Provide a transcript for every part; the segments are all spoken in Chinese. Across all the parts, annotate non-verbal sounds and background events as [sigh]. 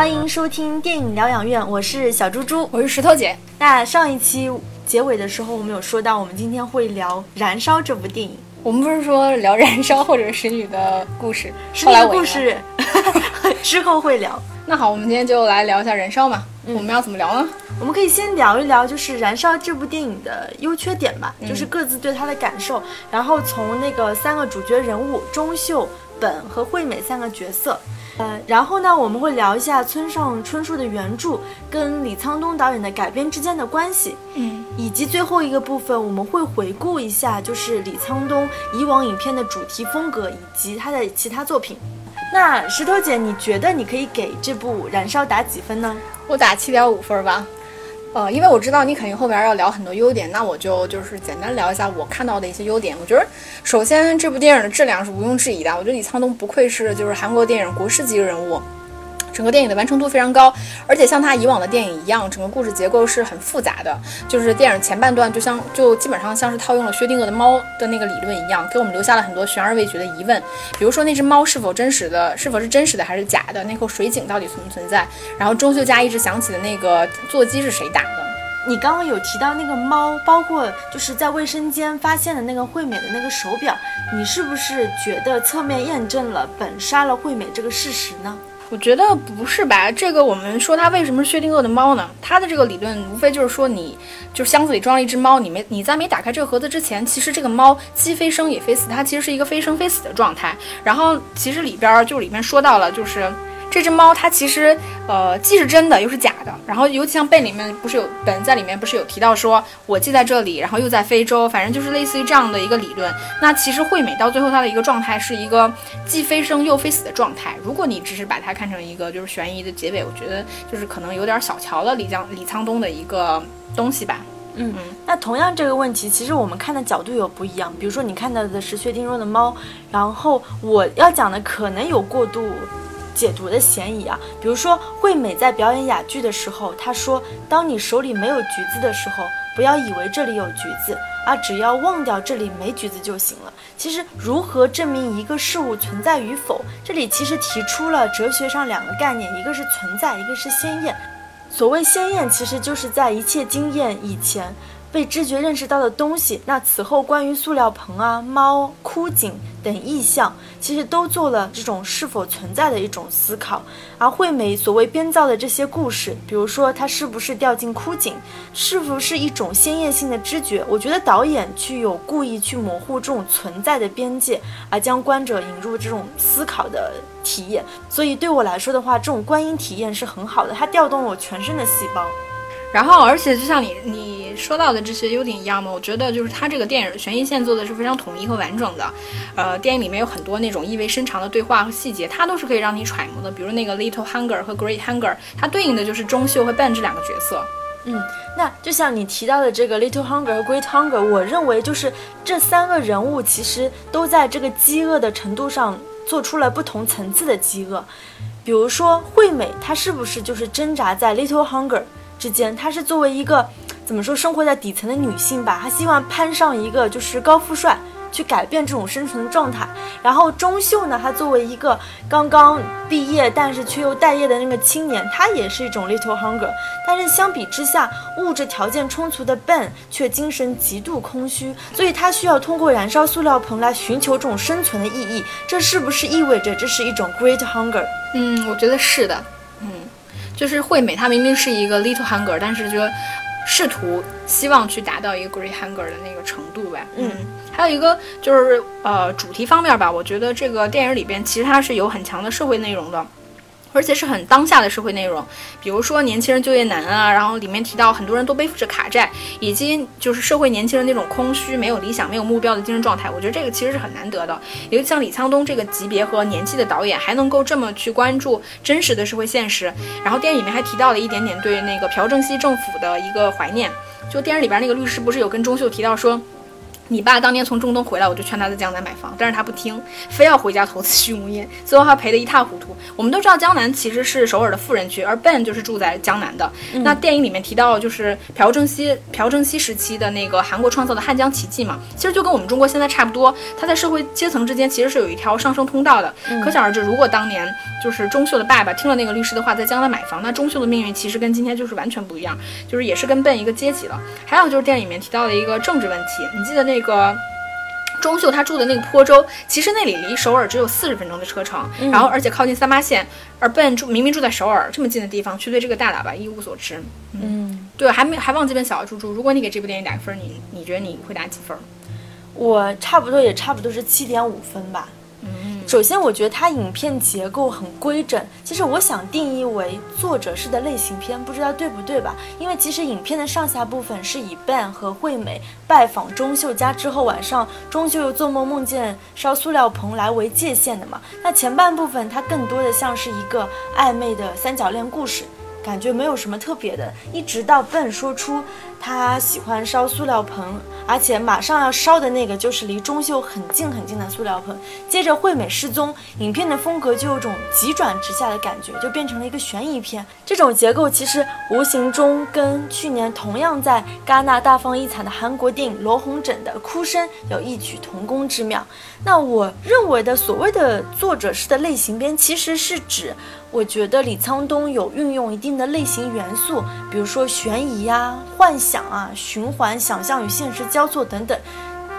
欢迎收听电影疗养院，我是小猪猪，我是石头姐。那上一期结尾的时候，我们有说到，我们今天会聊《燃烧》这部电影。我们不是说聊《燃烧》或者《使女的故事》，使女的故事 [laughs] 之后会聊。那好，我们今天就来聊一下《燃烧》嘛。我们要怎么聊呢？我们可以先聊一聊，就是《燃烧》这部电影的优缺点吧，就是各自对它的感受，然后从那个三个主角人物钟秀、本和惠美三个角色，呃，然后呢，我们会聊一下村上春树的原著跟李沧东导演的改编之间的关系，嗯，以及最后一个部分，我们会回顾一下，就是李沧东以往影片的主题风格以及他的其他作品。那石头姐，你觉得你可以给这部《燃烧》打几分呢？我打七点五分吧。呃，因为我知道你肯定后边要聊很多优点，那我就就是简单聊一下我看到的一些优点。我觉得，首先这部电影的质量是毋庸置疑的。我觉得李沧东不愧是就是韩国电影国师级人物。整个电影的完成度非常高，而且像他以往的电影一样，整个故事结构是很复杂的。就是电影前半段就像就基本上像是套用了薛定谔的猫的那个理论一样，给我们留下了很多悬而未决的疑问。比如说那只猫是否真实的，是否是真实的还是假的？那口水井到底存不存在？然后钟秀家一直想起的那个座机是谁打的？你刚刚有提到那个猫，包括就是在卫生间发现的那个惠美的那个手表，你是不是觉得侧面验证了本杀了惠美这个事实呢？我觉得不是吧？这个我们说它为什么是薛定谔的猫呢？它的这个理论无非就是说，你就箱子里装了一只猫，你没你在没打开这个盒子之前，其实这个猫既非生也非死，它其实是一个非生非死的状态。然后其实里边就里面说到了，就是。这只猫它其实，呃，既是真的又是假的。然后尤其像背里面不是有本在里面不是有提到说，我既在这里，然后又在非洲，反正就是类似于这样的一个理论。那其实惠美到最后它的一个状态是一个既非生又非死的状态。如果你只是把它看成一个就是悬疑的结尾，我觉得就是可能有点小瞧了李江李沧东的一个东西吧。嗯嗯。那同样这个问题，其实我们看的角度有不一样。比如说你看到的是薛定谔的猫，然后我要讲的可能有过度。解读的嫌疑啊，比如说惠美在表演哑剧的时候，她说：“当你手里没有橘子的时候，不要以为这里有橘子，啊，只要忘掉这里没橘子就行了。”其实，如何证明一个事物存在与否，这里其实提出了哲学上两个概念，一个是存在，一个是鲜艳。所谓鲜艳，其实就是在一切经验以前。被知觉认识到的东西，那此后关于塑料棚啊、猫、枯井等意象，其实都做了这种是否存在的一种思考。而惠美所谓编造的这些故事，比如说它是不是掉进枯井，是不是一种鲜艳性的知觉？我觉得导演具有故意去模糊这种存在的边界，而将观者引入这种思考的体验。所以对我来说的话，这种观影体验是很好的，它调动了我全身的细胞。然后，而且就像你你说到的这些优点一样嘛，我觉得就是它这个电影悬疑线做的是非常统一和完整的。呃，电影里面有很多那种意味深长的对话和细节，它都是可以让你揣摩的。比如那个 Little Hunger 和 Great Hunger，它对应的就是钟秀和 Ben 这两个角色。嗯，那就像你提到的这个 Little Hunger 和 Great Hunger，我认为就是这三个人物其实都在这个饥饿的程度上做出了不同层次的饥饿。比如说惠美，她是不是就是挣扎在 Little Hunger？之间，她是作为一个怎么说生活在底层的女性吧，她希望攀上一个就是高富帅，去改变这种生存的状态。然后钟秀呢，她作为一个刚刚毕业但是却又待业的那个青年，她也是一种 little hunger。但是相比之下，物质条件充足的 Ben 却精神极度空虚，所以他需要通过燃烧塑料棚来寻求这种生存的意义。这是不是意味着这是一种 great hunger？嗯，我觉得是的。就是惠美，她明明是一个 little hunger，但是就试图希望去达到一个 great hunger 的那个程度呗。嗯，还有一个就是呃主题方面吧，我觉得这个电影里边其实它是有很强的社会内容的。而且是很当下的社会内容，比如说年轻人就业难啊，然后里面提到很多人都背负着卡债，以及就是社会年轻人那种空虚、没有理想、没有目标的精神状态。我觉得这个其实是很难得的，尤其像李沧东这个级别和年纪的导演，还能够这么去关注真实的社会现实。然后电影里面还提到了一点点对那个朴正熙政府的一个怀念，就电影里边那个律师不是有跟钟秀提到说。你爸当年从中东回来，我就劝他在江南买房，但是他不听，非要回家投资畜牧业，最后还赔得一塌糊涂。我们都知道江南其实是首尔的富人区，而 Ben 就是住在江南的。那电影里面提到就是朴正熙，朴正熙时期的那个韩国创造的汉江奇迹嘛，其实就跟我们中国现在差不多，他在社会阶层之间其实是有一条上升通道的。可想而知，如果当年就是钟秀的爸爸听了那个律师的话，在江南买房，那钟秀的命运其实跟今天就是完全不一样，就是也是跟 Ben 一个阶级了。还有就是电影里面提到的一个政治问题，你记得那个。钟秀他住的那个坡州，其实那里离首尔只有四十分钟的车程，然后而且靠近三八线，而 Ben 住明明住在首尔这么近的地方，却对这个大喇叭一无所知。嗯，对，还没还忘记问小猪猪，如果你给这部电影打分，你你觉得你会打几分？我差不多也差不多是七点五分吧。首先，我觉得它影片结构很规整。其实我想定义为作者式的类型片，不知道对不对吧？因为其实影片的上下部分是以 Ben 和惠美拜访钟秀家之后，晚上钟秀又做梦梦见烧塑料棚来为界限的嘛。那前半部分它更多的像是一个暧昧的三角恋故事，感觉没有什么特别的。一直到 Ben 说出。他喜欢烧塑料盆，而且马上要烧的那个就是离钟秀很近很近的塑料盆。接着惠美失踪，影片的风格就有种急转直下的感觉，就变成了一个悬疑片。这种结构其实无形中跟去年同样在戛纳大放异彩的韩国电影《罗红枕》的哭声有异曲同工之妙。那我认为的所谓的作者式的类型片，其实是指，我觉得李沧东有运用一定的类型元素，比如说悬疑呀、幻想啊、循环、想象与现实交错等等，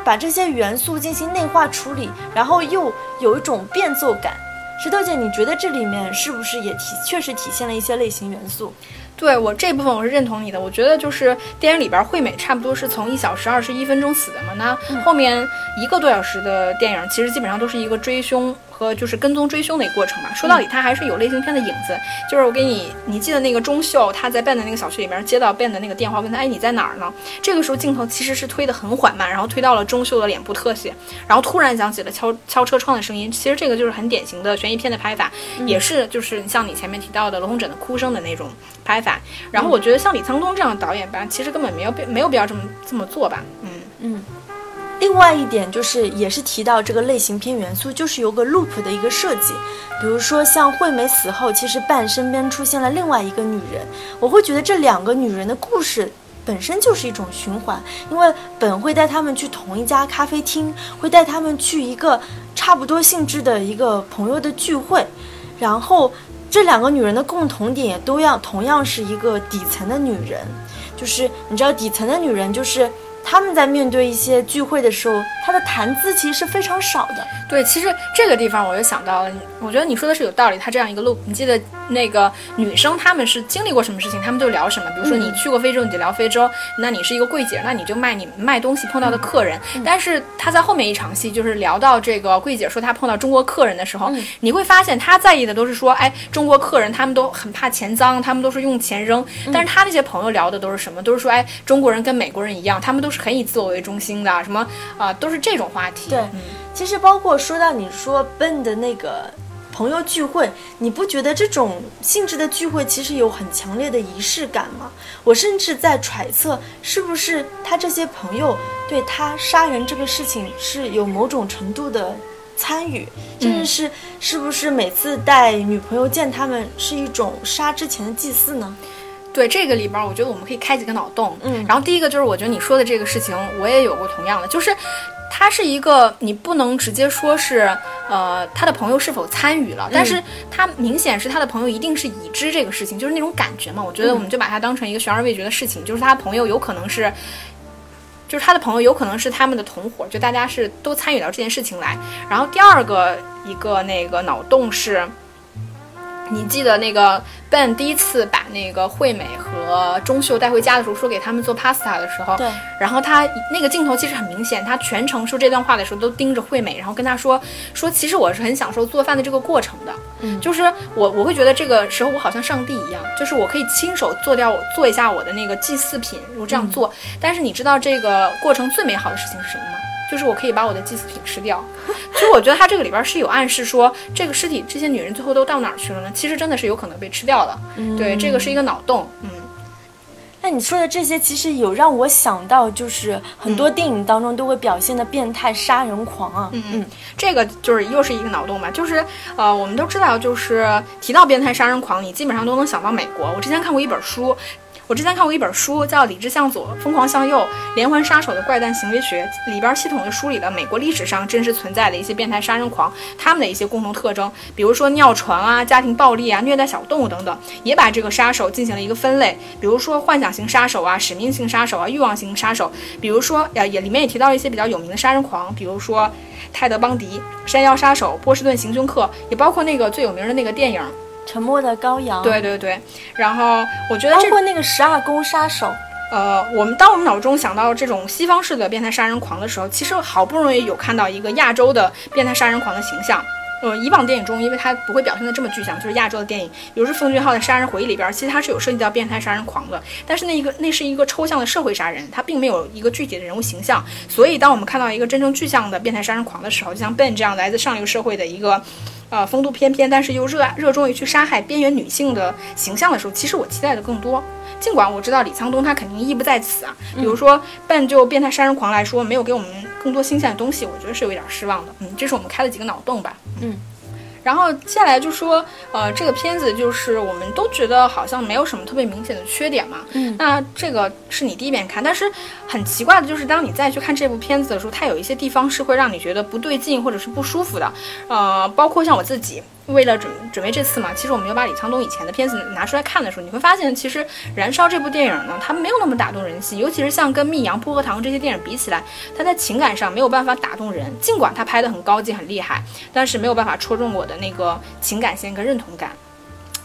把这些元素进行内化处理，然后又有一种变奏感。石头姐，你觉得这里面是不是也体确实体现了一些类型元素？对我这部分我是认同你的，我觉得就是电影里边惠美差不多是从一小时二十一分钟死的嘛，那后面一个多小时的电影其实基本上都是一个追凶。和就是跟踪追凶的一个过程吧。说到底，它还是有类型片的影子。就是我给你，你记得那个钟秀，他在 Ben 的那个小区里面接到 Ben 的那个电话，问他，哎，你在哪儿呢？这个时候镜头其实是推得很缓慢，然后推到了钟秀的脸部特写，然后突然响起了敲敲车窗的声音。其实这个就是很典型的悬疑片的拍法，也是就是像你前面提到的罗红枕的哭声的那种拍法。然后我觉得像李沧东这样的导演吧，其实根本没有必没有必要这么这么做吧。嗯嗯。另外一点就是，也是提到这个类型片元素，就是有个 loop 的一个设计。比如说，像惠美死后，其实半身边出现了另外一个女人，我会觉得这两个女人的故事本身就是一种循环，因为本会带他们去同一家咖啡厅，会带他们去一个差不多性质的一个朋友的聚会，然后这两个女人的共同点也都要同样是一个底层的女人，就是你知道底层的女人就是。他们在面对一些聚会的时候，他的谈资其实是非常少的。对，其实这个地方我就想到了，我觉得你说的是有道理。他这样一个路，你记得那个女生他们是经历过什么事情，他们就聊什么。比如说你去过非洲，你就聊非洲；那你是一个柜姐，那你就卖你卖东西碰到的客人。但是他在后面一场戏，就是聊到这个柜姐说她碰到中国客人的时候，你会发现她在意的都是说，哎，中国客人他们都很怕钱脏，他们都是用钱扔。但是他那些朋友聊的都是什么？都是说，哎，中国人跟美国人一样，他们都是很以自我为中心的，什么啊，都是这种话题。对，其实包括说到你说 Ben 的那个朋友聚会，你不觉得这种性质的聚会其实有很强烈的仪式感吗？我甚至在揣测，是不是他这些朋友对他杀人这个事情是有某种程度的参与，甚至是是不是每次带女朋友见他们是一种杀之前的祭祀呢？对这个里边，我觉得我们可以开几个脑洞。嗯，然后第一个就是，我觉得你说的这个事情，我也有过同样的，就是他是一个，你不能直接说是，呃，他的朋友是否参与了，但是他明显是他的朋友一定是已知这个事情，就是那种感觉嘛。我觉得我们就把它当成一个悬而未决的事情，就是他朋友有可能是，就是他的朋友有可能是他们的同伙，就大家是都参与到这件事情来。然后第二个一个那个脑洞是。你记得那个 Ben 第一次把那个惠美和钟秀带回家的时候，说给他们做 pasta 的时候，对，然后他那个镜头其实很明显，他全程说这段话的时候都盯着惠美，然后跟他说说，其实我是很享受做饭的这个过程的，嗯，就是我我会觉得这个时候我好像上帝一样，就是我可以亲手做掉做一下我的那个祭祀品，我这样做，但是你知道这个过程最美好的事情是什么吗？就是我可以把我的祭祀品吃掉，其实我觉得它这个里边是有暗示说，这个尸体这些女人最后都到哪儿去了呢？其实真的是有可能被吃掉的。对，这个是一个脑洞。嗯，那你说的这些，其实有让我想到，就是很多电影当中都会表现的变态杀人狂啊。嗯嗯，这个就是又是一个脑洞吧，就是呃，我们都知道，就是提到变态杀人狂，你基本上都能想到美国。我之前看过一本书。我之前看过一本书，叫《理智向左，疯狂向右：连环杀手的怪诞行为学》，里边系统的梳理了美国历史上真实存在的一些变态杀人狂他们的一些共同特征，比如说尿床啊、家庭暴力啊、虐待小动物等等，也把这个杀手进行了一个分类，比如说幻想型杀手啊、使命性杀手啊、欲望型杀手，比如说呃也里面也提到了一些比较有名的杀人狂，比如说泰德·邦迪、山腰杀手、波士顿行凶客，也包括那个最有名的那个电影。沉默的羔羊，对对对，然后我觉得包括那个十二宫杀手，呃，我们当我们脑中想到这种西方式的变态杀人狂的时候，其实好不容易有看到一个亚洲的变态杀人狂的形象。呃，以往电影中，因为它不会表现的这么具象，就是亚洲的电影，比如说奉俊昊的《杀人回忆》里边，其实它是有涉及到变态杀人狂的，但是那一个那是一个抽象的社会杀人，它并没有一个具体的人物形象。所以，当我们看到一个真正具象的变态杀人狂的时候，就像 Ben 这样来自上流社会的一个。呃，风度翩翩，但是又热爱热衷于去杀害边缘女性的形象的时候，其实我期待的更多。尽管我知道李沧东他肯定意不在此啊。比如说，半就变态杀人狂来说，没有给我们更多新鲜的东西，我觉得是有一点失望的。嗯，这是我们开了几个脑洞吧。嗯。然后接下来就说，呃，这个片子就是我们都觉得好像没有什么特别明显的缺点嘛。嗯。那这个是你第一遍看，但是很奇怪的就是，当你再去看这部片子的时候，它有一些地方是会让你觉得不对劲或者是不舒服的。呃，包括像我自己。为了准准备这次嘛，其实我们有把李沧东以前的片子拿出来看的时候，你会发现，其实《燃烧》这部电影呢，它没有那么打动人心，尤其是像跟《密阳》《薄荷糖》这些电影比起来，它在情感上没有办法打动人。尽管它拍的很高级、很厉害，但是没有办法戳中我的那个情感线跟认同感。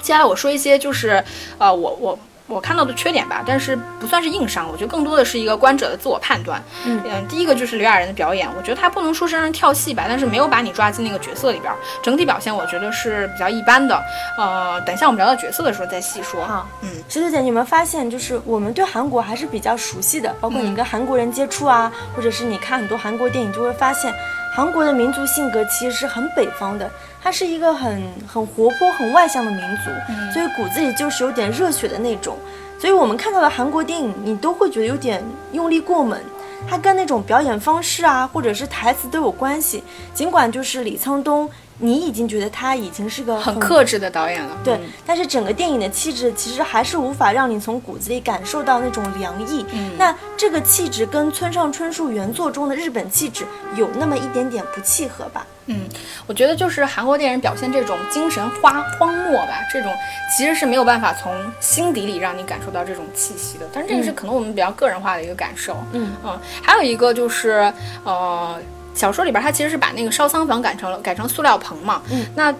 接下来我说一些，就是呃，我我。我看到的缺点吧，但是不算是硬伤，我觉得更多的是一个观者的自我判断。嗯嗯，第一个就是刘亚仁的表演，我觉得他不能说是让人跳戏吧，但是没有把你抓进那个角色里边，整体表现我觉得是比较一般的。呃，等一下我们聊到角色的时候再细说。好，嗯，石头姐，你有没有发现，就是我们对韩国还是比较熟悉的，包括你跟韩国人接触啊，或者是你看很多韩国电影，就会发现韩国的民族性格其实是很北方的。它是一个很很活泼、很外向的民族，所以骨子里就是有点热血的那种。所以我们看到的韩国电影，你都会觉得有点用力过猛。它跟那种表演方式啊，或者是台词都有关系。尽管就是李沧东。你已经觉得他已经是个很克制的导演了，对。但是整个电影的气质其实还是无法让你从骨子里感受到那种凉意。嗯，那这个气质跟村上春树原作中的日本气质有那么一点点不契合吧？嗯，我觉得就是韩国电影表现这种精神花荒漠吧，这种其实是没有办法从心底里让你感受到这种气息的。但是这个是可能我们比较个人化的一个感受。嗯嗯，还有一个就是呃。小说里边，他其实是把那个烧仓房改成了改成塑料棚嘛。嗯，那。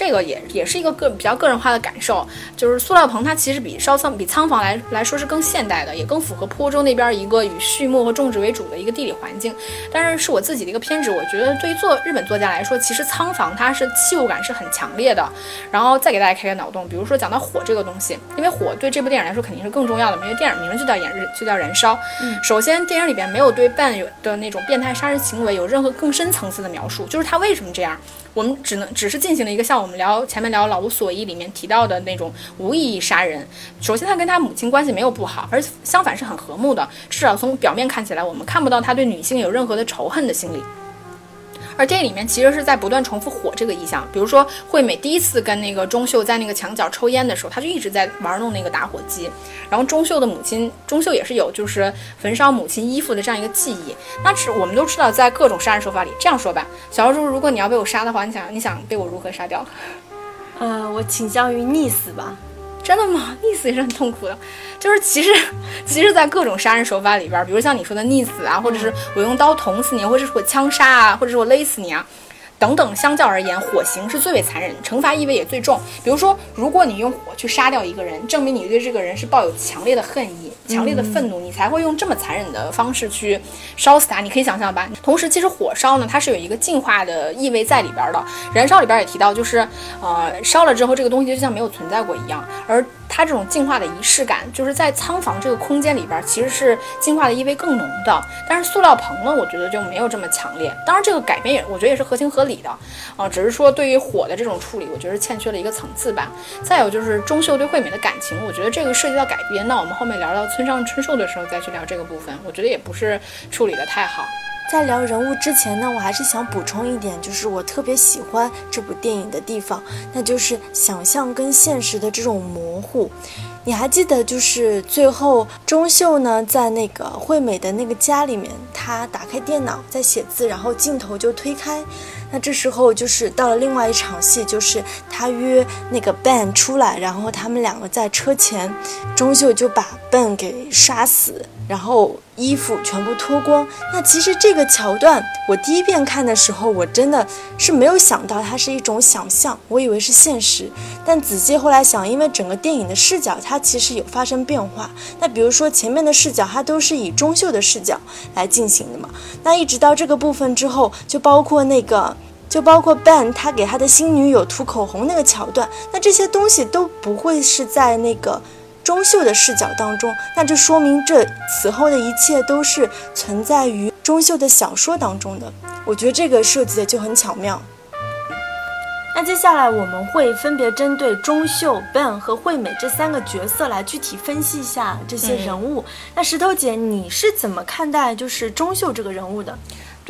这个也也是一个个比较个人化的感受，就是塑料棚它其实比烧仓比仓房来来说是更现代的，也更符合坡州那边一个以畜牧和种植为主的一个地理环境。但是是我自己的一个偏执，我觉得对于做日本作家来说，其实仓房它是器物感是很强烈的。然后再给大家开开脑洞，比如说讲到火这个东西，因为火对这部电影来说肯定是更重要的，因为电影名就叫演日就叫燃烧。嗯，首先电影里边没有对伴有的那种变态杀人行为有任何更深层次的描述，就是他为什么这样。我们只能只是进行了一个像我们聊前面聊老无所依里面提到的那种无意义杀人。首先，他跟他母亲关系没有不好，而相反是很和睦的。至少从表面看起来，我们看不到他对女性有任何的仇恨的心理。而电影里面其实是在不断重复火这个意象，比如说惠美第一次跟那个钟秀在那个墙角抽烟的时候，他就一直在玩弄那个打火机。然后钟秀的母亲，钟秀也是有就是焚烧母亲衣服的这样一个记忆。那是我们都知道，在各种杀人手法里，这样说吧，小妖猪，如果你要被我杀的话，你想你想被我如何杀掉？呃，我倾向于溺死吧。真的吗？溺死也是很痛苦的，就是其实，[laughs] 其实，在各种杀人手法里边，比如像你说的溺死啊，或者是我用刀捅死你，或者是我枪杀啊，或者是我勒死你啊。等等，相较而言，火刑是最为残忍，惩罚意味也最重。比如说，如果你用火去杀掉一个人，证明你对这个人是抱有强烈的恨意、强烈的愤怒，你才会用这么残忍的方式去烧死他。你可以想象吧。同时，其实火烧呢，它是有一个净化的意味在里边的。燃烧里边也提到，就是呃，烧了之后，这个东西就像没有存在过一样。而它这种进化的仪式感，就是在仓房这个空间里边，其实是进化的意味更浓的。但是塑料棚呢，我觉得就没有这么强烈。当然，这个改编也我觉得也是合情合理的啊，只是说对于火的这种处理，我觉得欠缺了一个层次吧。再有就是钟秀对惠美的感情，我觉得这个涉及到改编，那我们后面聊到村上春树的时候再去聊这个部分，我觉得也不是处理的太好。在聊人物之前呢，我还是想补充一点，就是我特别喜欢这部电影的地方，那就是想象跟现实的这种模糊。你还记得，就是最后钟秀呢，在那个惠美的那个家里面，他打开电脑在写字，然后镜头就推开，那这时候就是到了另外一场戏，就是他约那个 Ben 出来，然后他们两个在车前，钟秀就把 Ben 给杀死。然后衣服全部脱光，那其实这个桥段，我第一遍看的时候，我真的是没有想到它是一种想象，我以为是现实。但仔细后来想，因为整个电影的视角它其实有发生变化。那比如说前面的视角，它都是以钟秀的视角来进行的嘛。那一直到这个部分之后，就包括那个，就包括 Ben 他给他的新女友涂口红那个桥段，那这些东西都不会是在那个。钟秀的视角当中，那这说明这此后的一切都是存在于钟秀的小说当中的。我觉得这个设计的就很巧妙。那接下来我们会分别针对钟秀、Ben 和惠美这三个角色来具体分析一下这些人物。那石头姐，你是怎么看待就是钟秀这个人物的？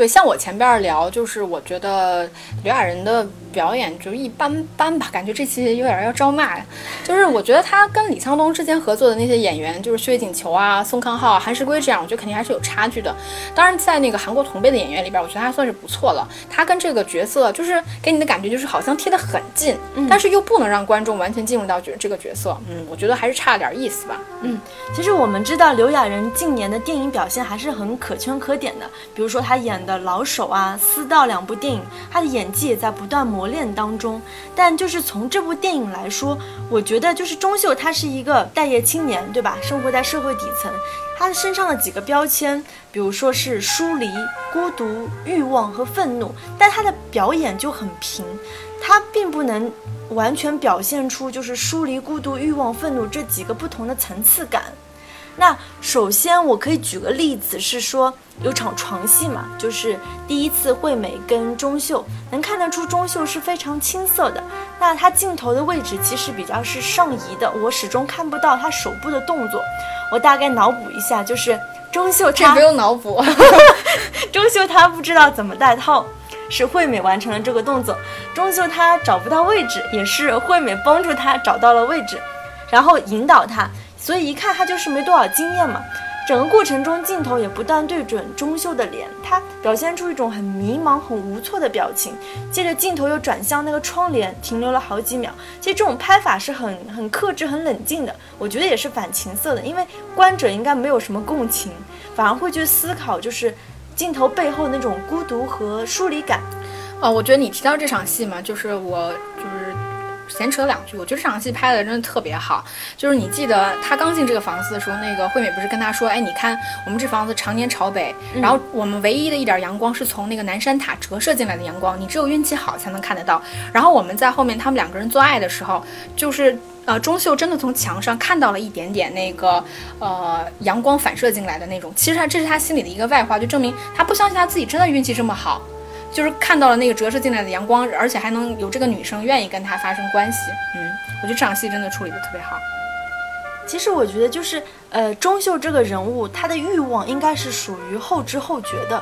对，像我前边聊，就是我觉得刘亚仁的表演就一般般吧，感觉这期有点要招骂呀。就是我觉得他跟李沧东之前合作的那些演员，就是薛景求啊、宋康昊、啊韩石圭这样，我觉得肯定还是有差距的。当然，在那个韩国同辈的演员里边，我觉得还算是不错了。他跟这个角色，就是给你的感觉就是好像贴得很近，但是又不能让观众完全进入到角这个角色。嗯，我觉得还是差了点意思吧。嗯，其实我们知道刘亚仁近年的电影表现还是很可圈可点的，比如说他演的。的老手啊，私道两部电影，他的演技也在不断磨练当中。但就是从这部电影来说，我觉得就是钟秀他是一个待业青年，对吧？生活在社会底层，他身上的几个标签，比如说是疏离、孤独、欲望和愤怒，但他的表演就很平，他并不能完全表现出就是疏离、孤独、欲望、愤怒这几个不同的层次感。那首先我可以举个例子，是说有场床戏嘛，就是第一次惠美跟钟秀，能看得出钟秀是非常青涩的。那他镜头的位置其实比较是上移的，我始终看不到他手部的动作。我大概脑补一下，就是钟秀她不用脑补，[laughs] 钟秀他不知道怎么戴套，是惠美完成了这个动作。钟秀他找不到位置，也是惠美帮助他找到了位置，然后引导他。所以一看他就是没多少经验嘛，整个过程中镜头也不断对准钟秀的脸，他表现出一种很迷茫、很无措的表情。接着镜头又转向那个窗帘，停留了好几秒。其实这种拍法是很很克制、很冷静的，我觉得也是反情色的，因为观者应该没有什么共情，反而会去思考就是镜头背后那种孤独和疏离感。哦，我觉得你提到这场戏嘛，就是我。闲扯两句，我觉得这场戏拍的真的特别好。就是你记得他刚进这个房子的时候，那个惠美不是跟他说：“哎，你看我们这房子常年朝北，然后我们唯一的一点阳光是从那个南山塔折射进来的阳光，你只有运气好才能看得到。”然后我们在后面他们两个人做爱的时候，就是呃，钟秀真的从墙上看到了一点点那个呃阳光反射进来的那种。其实他这是他心里的一个外化，就证明他不相信他自己真的运气这么好。就是看到了那个折射进来的阳光，而且还能有这个女生愿意跟他发生关系。嗯，我觉得这场戏真的处理的特别好。其实我觉得就是，呃，钟秀这个人物，他的欲望应该是属于后知后觉的。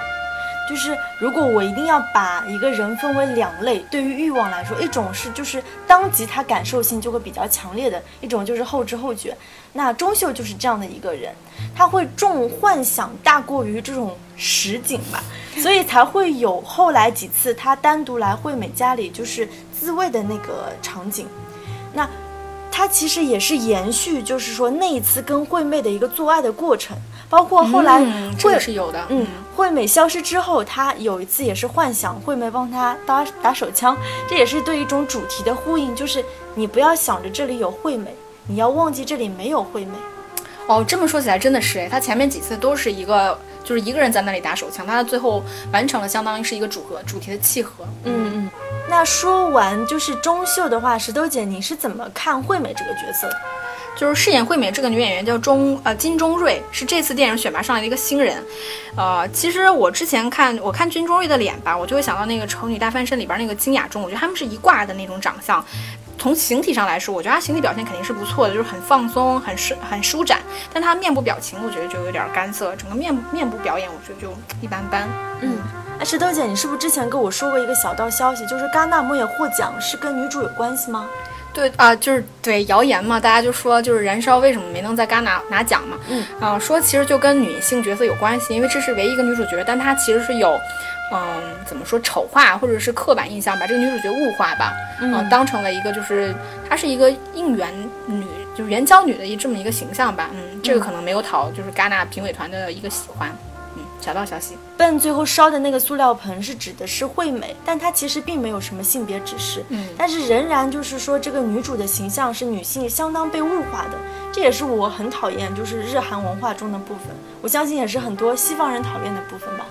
就是如果我一定要把一个人分为两类，对于欲望来说，一种是就是当即他感受性就会比较强烈的一种，就是后知后觉。那钟秀就是这样的一个人，他会重幻想大过于这种实景吧，[laughs] 所以才会有后来几次他单独来惠美家里就是自慰的那个场景。那他其实也是延续，就是说那一次跟惠妹的一个做爱的过程。包括后来惠是有的，嗯，惠美消失之后，他有一次也是幻想惠美帮他打打手枪，这也是对一种主题的呼应，就是你不要想着这里有惠美，你要忘记这里没有惠美。哦，这么说起来真的是哎，他前面几次都是一个，就是一个人在那里打手枪，他最后完成了相当于是一个组合主题的契合。嗯嗯。那说完就是钟秀的话，石头姐你是怎么看惠美这个角色的？就是饰演惠美这个女演员叫钟呃金钟瑞，是这次电影选拔上来的一个新人。呃，其实我之前看我看金钟瑞的脸吧，我就会想到那个《丑女大翻身》里边那个金雅中，我觉得他们是一挂的那种长相。从形体上来说，我觉得她形体表现肯定是不错的，就是很放松、很舒、很舒展。但她面部表情，我觉得就有点干涩，整个面面部表演，我觉得就一般般。嗯，哎，石头姐，你是不是之前跟我说过一个小道消息，就是戛纳莫也获奖是跟女主有关系吗？对啊，就是对谣言嘛，大家就说就是《燃烧》为什么没能在戛纳拿奖嘛？嗯啊，说其实就跟女性角色有关系，因为这是唯一一个女主角，但她其实是有。嗯，怎么说丑化或者是刻板印象，把这个女主角物化吧，嗯，当成了一个就是她是一个应援女，就是援交女的一这么一个形象吧，嗯，这个可能没有讨就是戛纳评委团的一个喜欢，嗯，小道消息。笨最后烧的那个塑料盆是指的是惠美，但她其实并没有什么性别指示，嗯，但是仍然就是说这个女主的形象是女性相当被物化的，这也是我很讨厌就是日韩文化中的部分，我相信也是很多西方人讨厌的部分吧。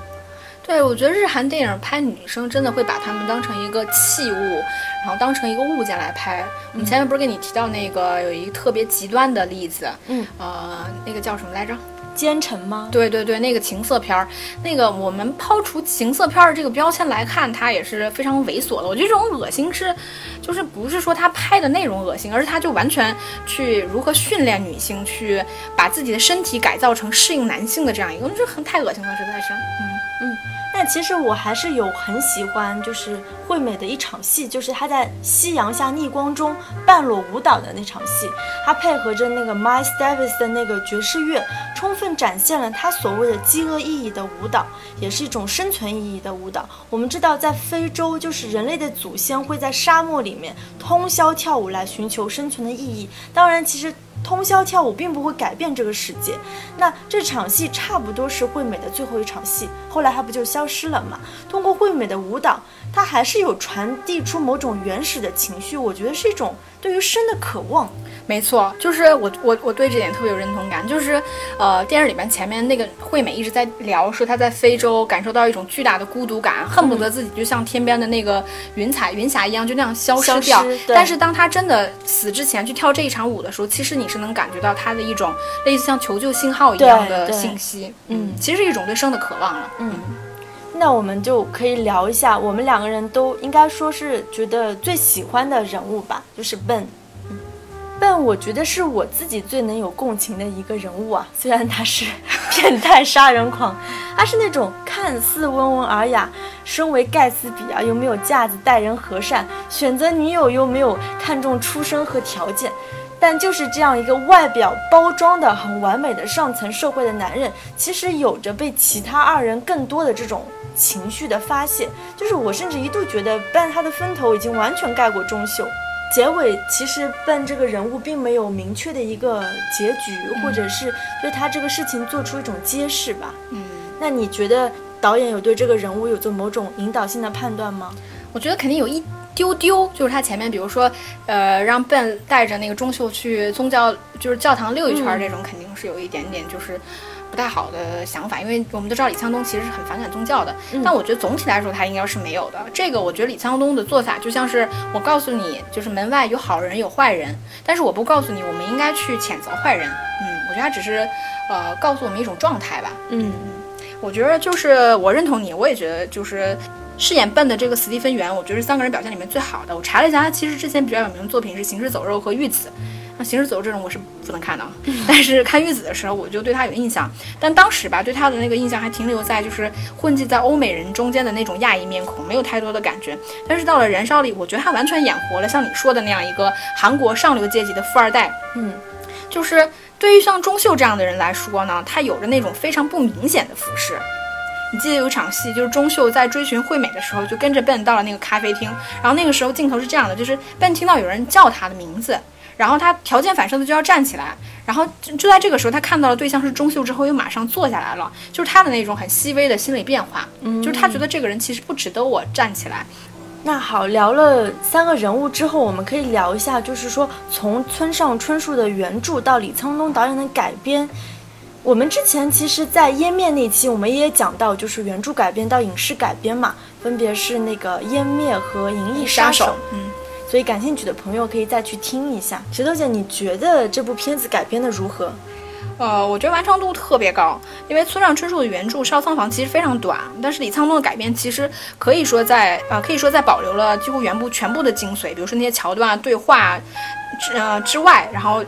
对，我觉得日韩电影拍女生真的会把她们当成一个器物，然后当成一个物件来拍。我们前面不是跟你提到那个有一个特别极端的例子，嗯，呃，那个叫什么来着？奸臣吗？对对对，那个情色片儿，那个我们抛除情色片儿这个标签来看，它也是非常猥琐的。我觉得这种恶心是，就是不是说他拍的内容恶心，而是他就完全去如何训练女性去把自己的身体改造成适应男性的这样一个，我觉得很太恶心了，实在是，嗯嗯。但其实我还是有很喜欢，就是惠美的一场戏，就是她在夕阳下逆光中半裸舞蹈的那场戏。她配合着那个 Miles Davis 的那个爵士乐，充分展现了她所谓的饥饿意义的舞蹈，也是一种生存意义的舞蹈。我们知道，在非洲，就是人类的祖先会在沙漠里面通宵跳舞来寻求生存的意义。当然，其实。通宵跳舞并不会改变这个世界，那这场戏差不多是惠美的最后一场戏，后来她不就消失了嘛？通过惠美的舞蹈，她还是有传递出某种原始的情绪，我觉得是一种对于生的渴望。没错，就是我我我对这点特别有认同感。就是，呃，电视里面前面那个惠美一直在聊，说她在非洲感受到一种巨大的孤独感，恨不得自己就像天边的那个云彩云霞一样，就那样消失掉。但是当她真的死之前去跳这一场舞的时候，其实你是能感觉到她的一种类似像求救信号一样的信息。嗯，其实是一种对生的渴望了。嗯，那我们就可以聊一下，我们两个人都应该说是觉得最喜欢的人物吧，就是 Ben。但我觉得是我自己最能有共情的一个人物啊，虽然他是 [laughs] 变态杀人狂，他是那种看似温文尔雅，身为盖茨比啊又没有架子，待人和善，选择女友又没有看重出身和条件，但就是这样一个外表包装的很完美的上层社会的男人，其实有着被其他二人更多的这种情绪的发泄，就是我甚至一度觉得，但他的分头已经完全盖过钟秀。结尾其实笨这个人物并没有明确的一个结局，或者是对他这个事情做出一种揭示吧。嗯，那你觉得导演有对这个人物有做某种引导性的判断吗？我觉得肯定有一丢丢，就是他前面比如说，呃，让笨带着那个钟秀去宗教就是教堂溜一圈，这种肯定是有一点点就是。不太好的想法，因为我们都知道李沧东其实是很反感宗教的，但我觉得总体来说他应该是没有的。这个我觉得李沧东的做法就像是我告诉你，就是门外有好人有坏人，但是我不告诉你我们应该去谴责坏人。嗯，我觉得他只是呃告诉我们一种状态吧。嗯，我觉得就是我认同你，我也觉得就是饰演笨的这个斯蒂芬元，我觉得是三个人表现里面最好的。我查了一下，他其实之前比较有名的作品是《行尸走肉》和《玉子》。那行尸走肉这种我是不能看的，[laughs] 但是看玉子的时候我就对他有印象。但当时吧，对他的那个印象还停留在就是混迹在欧美人中间的那种亚裔面孔，没有太多的感觉。但是到了燃烧里，我觉得他完全演活了像你说的那样一个韩国上流阶级的富二代。嗯，就是对于像钟秀这样的人来说呢，他有着那种非常不明显的服饰。你记得有场戏，就是钟秀在追寻惠美的时候，就跟着 Ben 到了那个咖啡厅，然后那个时候镜头是这样的，就是 Ben 听到有人叫他的名字。然后他条件反射的就要站起来，然后就在这个时候，他看到了对象是钟秀之后，又马上坐下来了，就是他的那种很细微的心理变化，嗯，就是他觉得这个人其实不值得我站起来。那好，聊了三个人物之后，我们可以聊一下，就是说从村上春树的原著到李沧东导演的改编。我们之前其实，在湮灭那期，我们也讲到，就是原著改编到影视改编嘛，分别是那个湮灭和银翼杀手，嗯。所以感兴趣的朋友可以再去听一下。石头姐，你觉得这部片子改编的如何？呃，我觉得完成度特别高，因为村上春树的原著《烧仓房》其实非常短，但是李沧东的改编其实可以说在呃可以说在保留了几乎原部全部的精髓，比如说那些桥段、对话之呃之外，然后。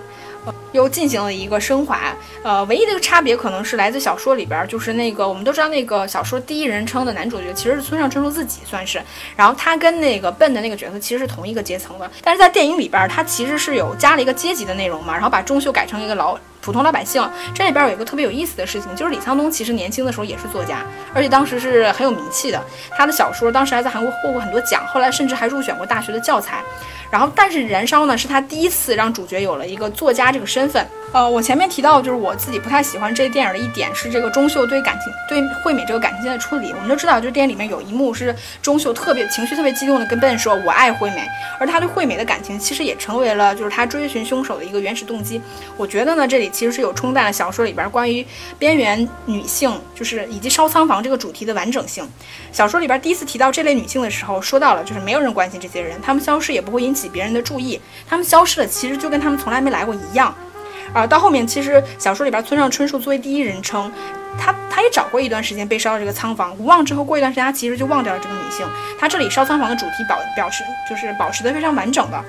又进行了一个升华，呃，唯一的一个差别可能是来自小说里边，就是那个我们都知道那个小说第一人称的男主角其实是村上春树自己算是，然后他跟那个笨的那个角色其实是同一个阶层的，但是在电影里边他其实是有加了一个阶级的内容嘛，然后把中秀改成一个老普通老百姓。这里边有一个特别有意思的事情，就是李沧东其实年轻的时候也是作家，而且当时是很有名气的，他的小说当时还在韩国获过很多奖，后来甚至还入选过大学的教材。然后，但是《燃烧》呢，是他第一次让主角有了一个作家这个身份。呃，我前面提到，就是我自己不太喜欢这个电影的一点是这个钟秀对感情、对惠美这个感情线的处理。我们都知道，就是电影里面有一幕是钟秀特别情绪特别激动的跟 Ben 说“我爱惠美”，而他对惠美的感情其实也成为了就是他追寻凶手的一个原始动机。我觉得呢，这里其实是有冲淡了小说里边关于边缘女性，就是以及烧仓房这个主题的完整性。小说里边第一次提到这类女性的时候，说到了就是没有人关心这些人，她们消失也不会引起别人的注意，她们消失了其实就跟她们从来没来过一样。啊，到后面其实小说里边村上春树作为第一人称，他他也找过一段时间被烧的这个仓房，无望之后过一段时间他其实就忘掉了这个女性。他这里烧仓房的主题保表示就是保持的非常完整的。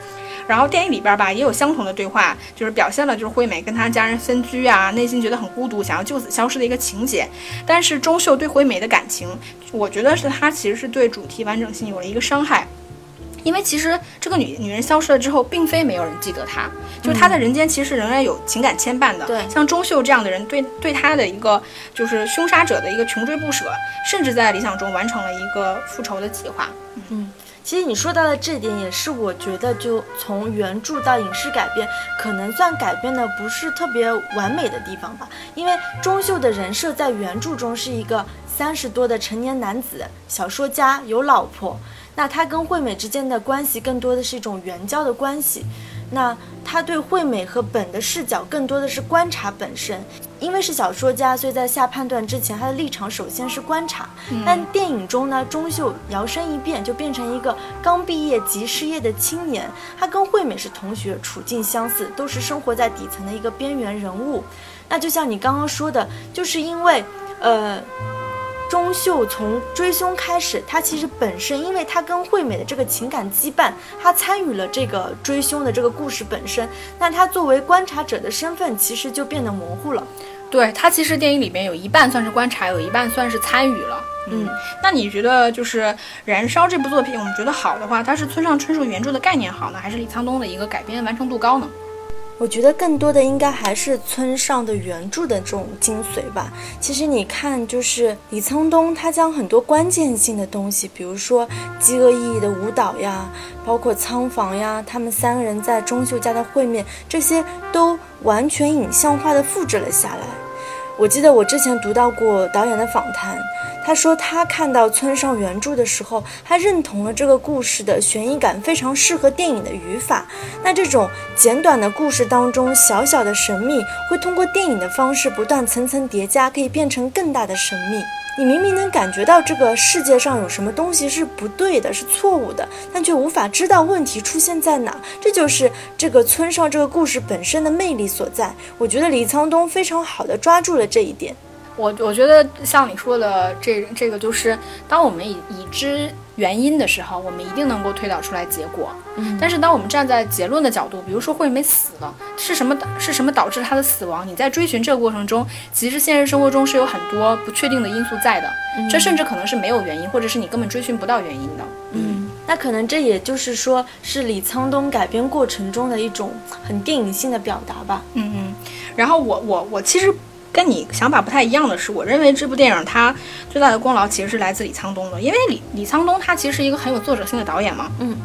然后电影里边吧也有相同的对话，就是表现了就是惠美跟她家人分居啊，内心觉得很孤独，想要就此消失的一个情节。但是钟秀对惠美的感情，我觉得是她其实是对主题完整性有了一个伤害。因为其实这个女女人消失了之后，并非没有人记得她，就是她在人间其实仍然有情感牵绊的。对，像钟秀这样的人，对对她的一个就是凶杀者的一个穷追不舍，甚至在理想中完成了一个复仇的计划。嗯，其实你说到的这点，也是我觉得就从原著到影视改编，可能算改编的不是特别完美的地方吧。因为钟秀的人设在原著中是一个三十多的成年男子，小说家，有老婆。那他跟惠美之间的关系更多的是一种援交的关系，那他对惠美和本的视角更多的是观察本身，因为是小说家，所以在下判断之前，他的立场首先是观察。但电影中呢，钟秀摇身一变就变成一个刚毕业即失业的青年，他跟惠美是同学，处境相似，都是生活在底层的一个边缘人物。那就像你刚刚说的，就是因为，呃。钟秀从追凶开始，他其实本身，因为他跟惠美的这个情感羁绊，他参与了这个追凶的这个故事本身。那他作为观察者的身份，其实就变得模糊了。对他，其实电影里面有一半算是观察，有一半算是参与了。嗯，那你觉得就是《燃烧》这部作品，我们觉得好的话，它是村上春树原著的概念好呢，还是李沧东的一个改编完成度高呢？我觉得更多的应该还是村上的原著的这种精髓吧。其实你看，就是李沧东他将很多关键性的东西，比如说饥饿意义的舞蹈呀，包括仓房呀，他们三个人在钟秀家的会面，这些都完全影像化的复制了下来。我记得我之前读到过导演的访谈。他说，他看到村上原著的时候，他认同了这个故事的悬疑感非常适合电影的语法。那这种简短的故事当中，小小的神秘会通过电影的方式不断层层叠加，可以变成更大的神秘。你明明能感觉到这个世界上有什么东西是不对的，是错误的，但却无法知道问题出现在哪。这就是这个村上这个故事本身的魅力所在。我觉得李沧东非常好的抓住了这一点。我我觉得像你说的，这这个就是当我们已已知原因的时候，我们一定能够推导出来结果。嗯，但是当我们站在结论的角度，比如说惠美死了，是什么是什么导致她的死亡？你在追寻这个过程中，其实现实生活中是有很多不确定的因素在的，这甚至可能是没有原因，或者是你根本追寻不到原因的。嗯，那可能这也就是说是李沧东改编过程中的一种很电影性的表达吧。嗯嗯，然后我我我其实。跟你想法不太一样的是，我认为这部电影它最大的功劳其实是来自李沧东的，因为李李沧东他其实是一个很有作者性的导演嘛。嗯，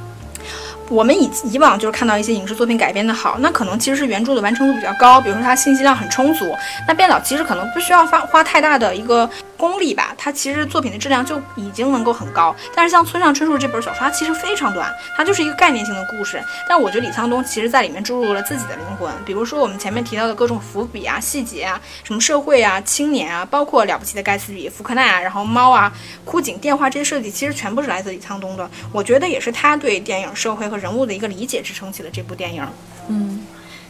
我们以以往就是看到一些影视作品改编的好，那可能其实是原著的完成度比较高，比如说它信息量很充足，那编导其实可能不需要花花太大的一个功力吧，它其实作品的质量就已经能够很高。但是像村上春树这本小说，它其实非常短，它就是一个概念性的故事。但我觉得李沧东其实在里面注入了自己的灵魂，比如说我们前面提到的各种伏笔啊、细节啊，什么社会啊、青年啊，包括了不起的盖茨比、福克纳啊，然后猫啊、枯井、电话这些设计，其实全部是来自李沧东的。我觉得也是他对电影、社会和人物的一个理解支撑起了这部电影。嗯。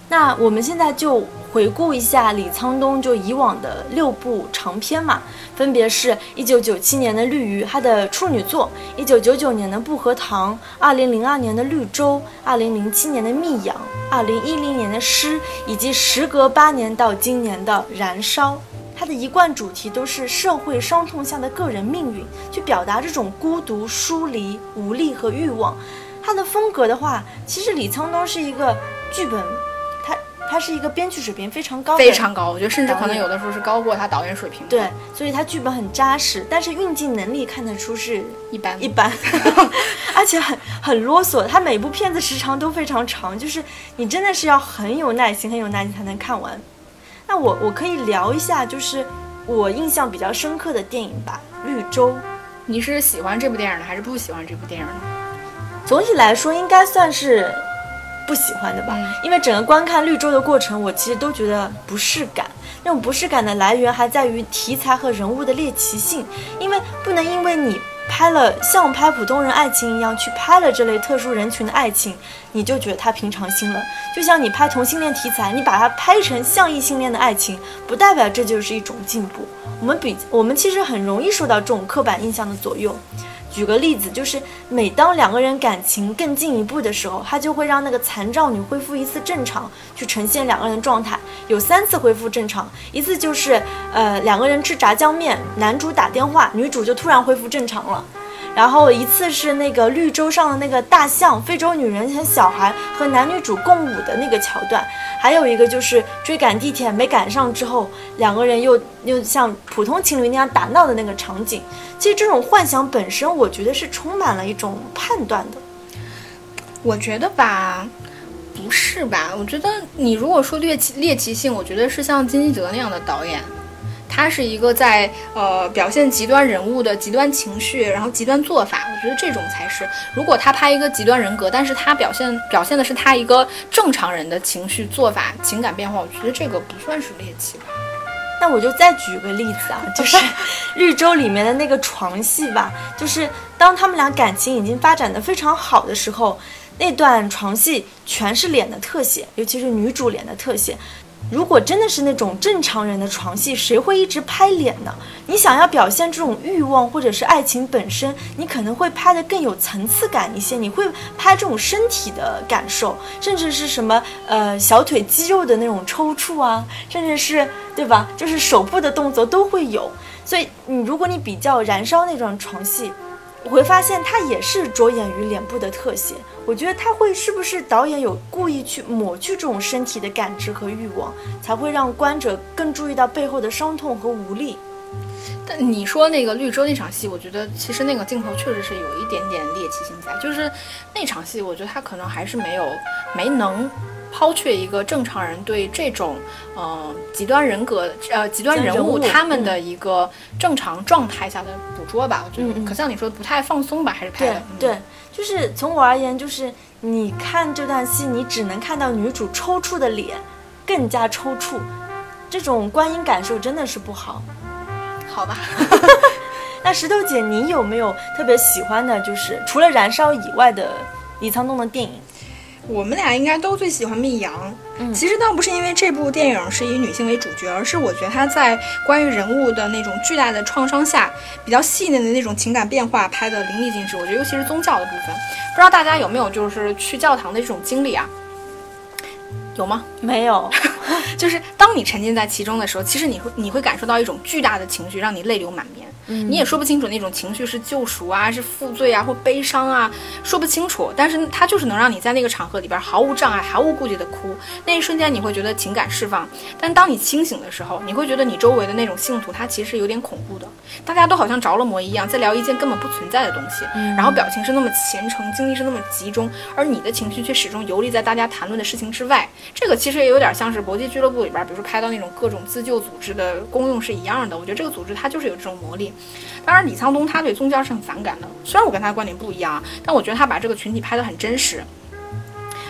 那我们现在就回顾一下李沧东就以往的六部长篇嘛，分别是一九九七年的《绿鱼》，他的处女作；一九九九年的《薄荷糖》，二零零二年的《绿洲》，二零零七年的《密阳》，二零一零年的《诗》，以及时隔八年到今年的《燃烧》。他的一贯主题都是社会伤痛下的个人命运，去表达这种孤独、疏离、无力和欲望。他的风格的话，其实李沧东是一个剧本。他是一个编剧水平非常高，非常高，我觉得甚至可能有的时候是高过他导演水平。对，所以他剧本很扎实，但是运镜能力看得出是一般一般，[laughs] 而且很很啰嗦。他每部片子时长都非常长，就是你真的是要很有耐心，很有耐心才能看完。那我我可以聊一下，就是我印象比较深刻的电影吧，《绿洲》。你是喜欢这部电影呢，还是不喜欢这部电影呢？总体来说，应该算是。不喜欢的吧，因为整个观看绿洲的过程，我其实都觉得不适感。那种不适感的来源还在于题材和人物的猎奇性，因为不能因为你拍了像拍普通人爱情一样去拍了这类特殊人群的爱情，你就觉得它平常心了。就像你拍同性恋题材，你把它拍成像异性恋的爱情，不代表这就是一种进步。我们比我们其实很容易受到这种刻板印象的左右。举个例子，就是每当两个人感情更进一步的时候，他就会让那个残障女恢复一次正常，去呈现两个人的状态。有三次恢复正常，一次就是呃两个人吃炸酱面，男主打电话，女主就突然恢复正常了。然后一次是那个绿洲上的那个大象，非洲女人和小孩和男女主共舞的那个桥段，还有一个就是追赶地铁没赶上之后，两个人又又像普通情侣那样打闹的那个场景。其实这种幻想本身，我觉得是充满了一种判断的。我觉得吧，不是吧？我觉得你如果说猎奇猎奇性，我觉得是像金基德那样的导演。他是一个在呃表现极端人物的极端情绪，然后极端做法，我觉得这种才是。如果他拍一个极端人格，但是他表现表现的是他一个正常人的情绪做法、情感变化，我觉得这个不算是猎奇吧。那我就再举个例子啊，[laughs] 就是《绿洲》里面的那个床戏吧，就是当他们俩感情已经发展的非常好的时候，那段床戏全是脸的特写，尤其是女主脸的特写。如果真的是那种正常人的床戏，谁会一直拍脸呢？你想要表现这种欲望或者是爱情本身，你可能会拍的更有层次感一些。你会拍这种身体的感受，甚至是什么呃小腿肌肉的那种抽搐啊，甚至是对吧？就是手部的动作都会有。所以你如果你比较燃烧那种床戏。我会发现他也是着眼于脸部的特写，我觉得他会是不是导演有故意去抹去这种身体的感知和欲望，才会让观者更注意到背后的伤痛和无力。但你说那个绿洲那场戏，我觉得其实那个镜头确实是有一点点猎奇性在，就是那场戏，我觉得他可能还是没有没能。抛却一个正常人对这种，呃，极端人格，呃，极端人物他们的一个正常状态下的捕捉吧，我觉得，可像你说的不太放松吧，还是拍的，对，就是从我而言，就是你看这段戏，你只能看到女主抽搐的脸，更加抽搐，这种观影感受真的是不好，好吧？[laughs] 那石头姐，你有没有特别喜欢的，就是除了《燃烧》以外的李沧东的电影？我们俩应该都最喜欢《密阳》。嗯，其实倒不是因为这部电影是以女性为主角，而是我觉得她在关于人物的那种巨大的创伤下，比较细腻的那种情感变化拍得淋漓尽致。我觉得尤其是宗教的部分，不知道大家有没有就是去教堂的这种经历啊？有吗？没有。[laughs] 就是当你沉浸在其中的时候，其实你会你会感受到一种巨大的情绪，让你泪流满面。你也说不清楚那种情绪是救赎啊，是负罪啊，或悲伤啊，说不清楚。但是它就是能让你在那个场合里边毫无障碍、毫无顾忌的哭，那一瞬间你会觉得情感释放。但当你清醒的时候，你会觉得你周围的那种信徒他其实有点恐怖的，大家都好像着了魔一样，在聊一件根本不存在的东西，然后表情是那么虔诚，精力是那么集中，而你的情绪却始终游离在大家谈论的事情之外。这个其实也有点像是搏击俱乐部里边，比如说拍到那种各种自救组织的功用是一样的。我觉得这个组织它就是有这种魔力。当然，李沧东他对宗教是很反感的，虽然我跟他观点不一样，但我觉得他把这个群体拍得很真实。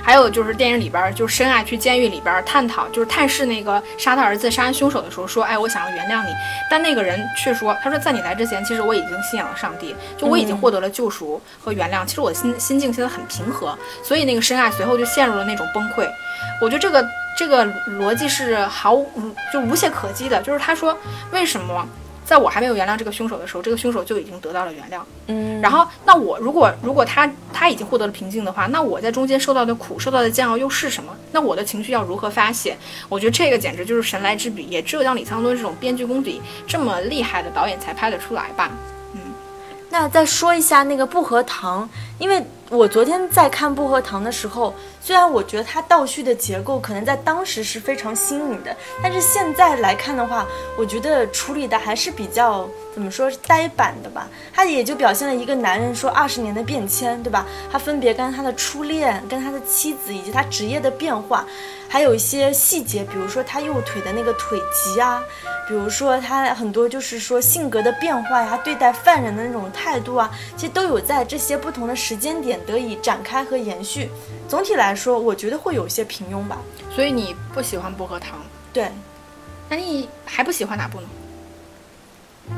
还有就是电影里边，就是深爱去监狱里边探讨，就是探视那个杀他儿子、杀人凶手的时候，说：“哎，我想要原谅你。”但那个人却说：“他说在你来之前，其实我已经信仰了上帝，就我已经获得了救赎和原谅。其实我的心心境现在很平和。”所以那个深爱随后就陷入了那种崩溃。我觉得这个这个逻辑是毫无就无懈可击的，就是他说为什么？在我还没有原谅这个凶手的时候，这个凶手就已经得到了原谅。嗯，然后那我如果如果他他已经获得了平静的话，那我在中间受到的苦、受到的煎熬又是什么？那我的情绪要如何发泄？我觉得这个简直就是神来之笔，也只有像李沧东这种编剧功底这么厉害的导演才拍得出来吧。嗯，那再说一下那个薄荷糖，因为。我昨天在看《薄荷糖》的时候，虽然我觉得它倒叙的结构可能在当时是非常新颖的，但是现在来看的话，我觉得处理的还是比较怎么说呆板的吧。它也就表现了一个男人说二十年的变迁，对吧？他分别跟他的初恋、跟他的妻子以及他职业的变化，还有一些细节，比如说他右腿的那个腿疾啊，比如说他很多就是说性格的变化呀，对待犯人的那种态度啊，其实都有在这些不同的时间点。得以展开和延续。总体来说，我觉得会有些平庸吧。所以你不喜欢薄荷糖？对。那你还不喜欢哪部呢？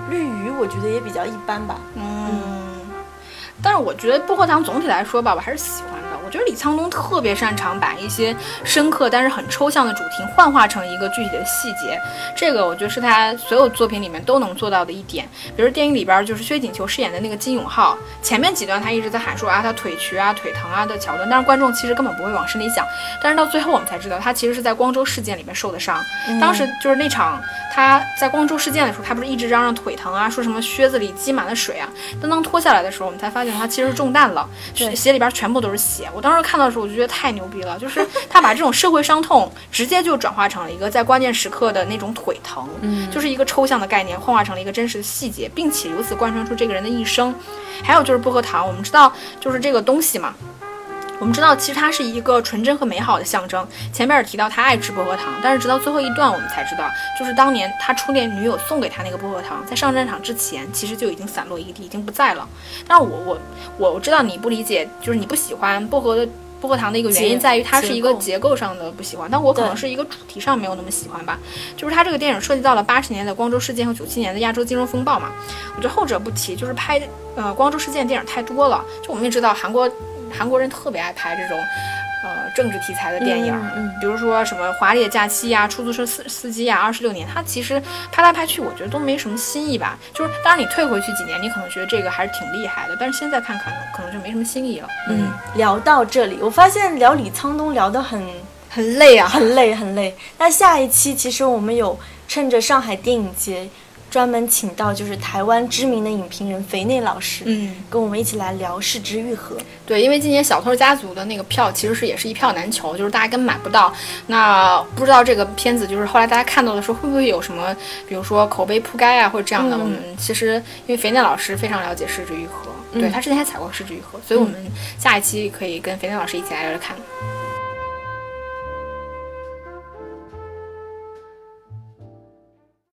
绿鱼，我觉得也比较一般吧。嗯。但是我觉得薄荷糖总体来说吧，我还是喜欢的。我觉得李沧东特别擅长把一些深刻但是很抽象的主题幻化成一个具体的细节，这个我觉得是他所有作品里面都能做到的一点。比如电影里边就是薛景求饰演的那个金永浩，前面几段他一直在喊说啊他腿瘸啊腿疼啊的桥段，但是观众其实根本不会往深里想。但是到最后我们才知道，他其实是在光州事件里面受的伤。当时就是那场他在光州事件的时候，他不是一直嚷嚷腿疼啊，说什么靴子里积满了水啊。但当脱下来的时候，我们才发现他其实是中弹了，鞋里边全部都是血。我当时看到的时候，我就觉得太牛逼了，就是他把这种社会伤痛 [laughs] 直接就转化成了一个在关键时刻的那种腿疼，嗯，就是一个抽象的概念，幻化成了一个真实的细节，并且由此贯穿出这个人的一生。还有就是薄荷糖，我们知道就是这个东西嘛。我们知道，其实它是一个纯真和美好的象征。前面提到他爱吃薄荷糖，但是直到最后一段，我们才知道，就是当年他初恋女友送给他那个薄荷糖，在上战场之前，其实就已经散落一地，已经不在了。但是我我我我知道你不理解，就是你不喜欢薄荷的薄荷糖的一个原因在于它是一个结构上的不喜欢，但我可能是一个主题上没有那么喜欢吧。就是它这个电影涉及到了八十年的光州事件和九七年的亚洲金融风暴嘛，我觉得后者不提，就是拍呃光州事件电影太多了。就我们也知道韩国。韩国人特别爱拍这种，呃，政治题材的电影，嗯，比如说什么《华丽的假期》呀，《出租车司司机》呀，《二十六年》，它其实拍来拍去，我觉得都没什么新意吧。就是当然你退回去几年，你可能觉得这个还是挺厉害的，但是现在看可能可能就没什么新意了。嗯，聊到这里，我发现聊李沧东聊得很很累啊，很累很累。那下一期其实我们有趁着上海电影节。专门请到就是台湾知名的影评人肥内老师，嗯，跟我们一起来聊《失之愈合》。对，因为今年《小偷家族》的那个票其实是也是一票难求，就是大家根本买不到。那不知道这个片子就是后来大家看到的时候会不会有什么，比如说口碑铺盖啊，或者这样的？我们其实因为肥内老师非常了解《失之愈合》，对他之前还采过《失之愈合》，所以我们下一期可以跟肥内老师一起来聊聊看。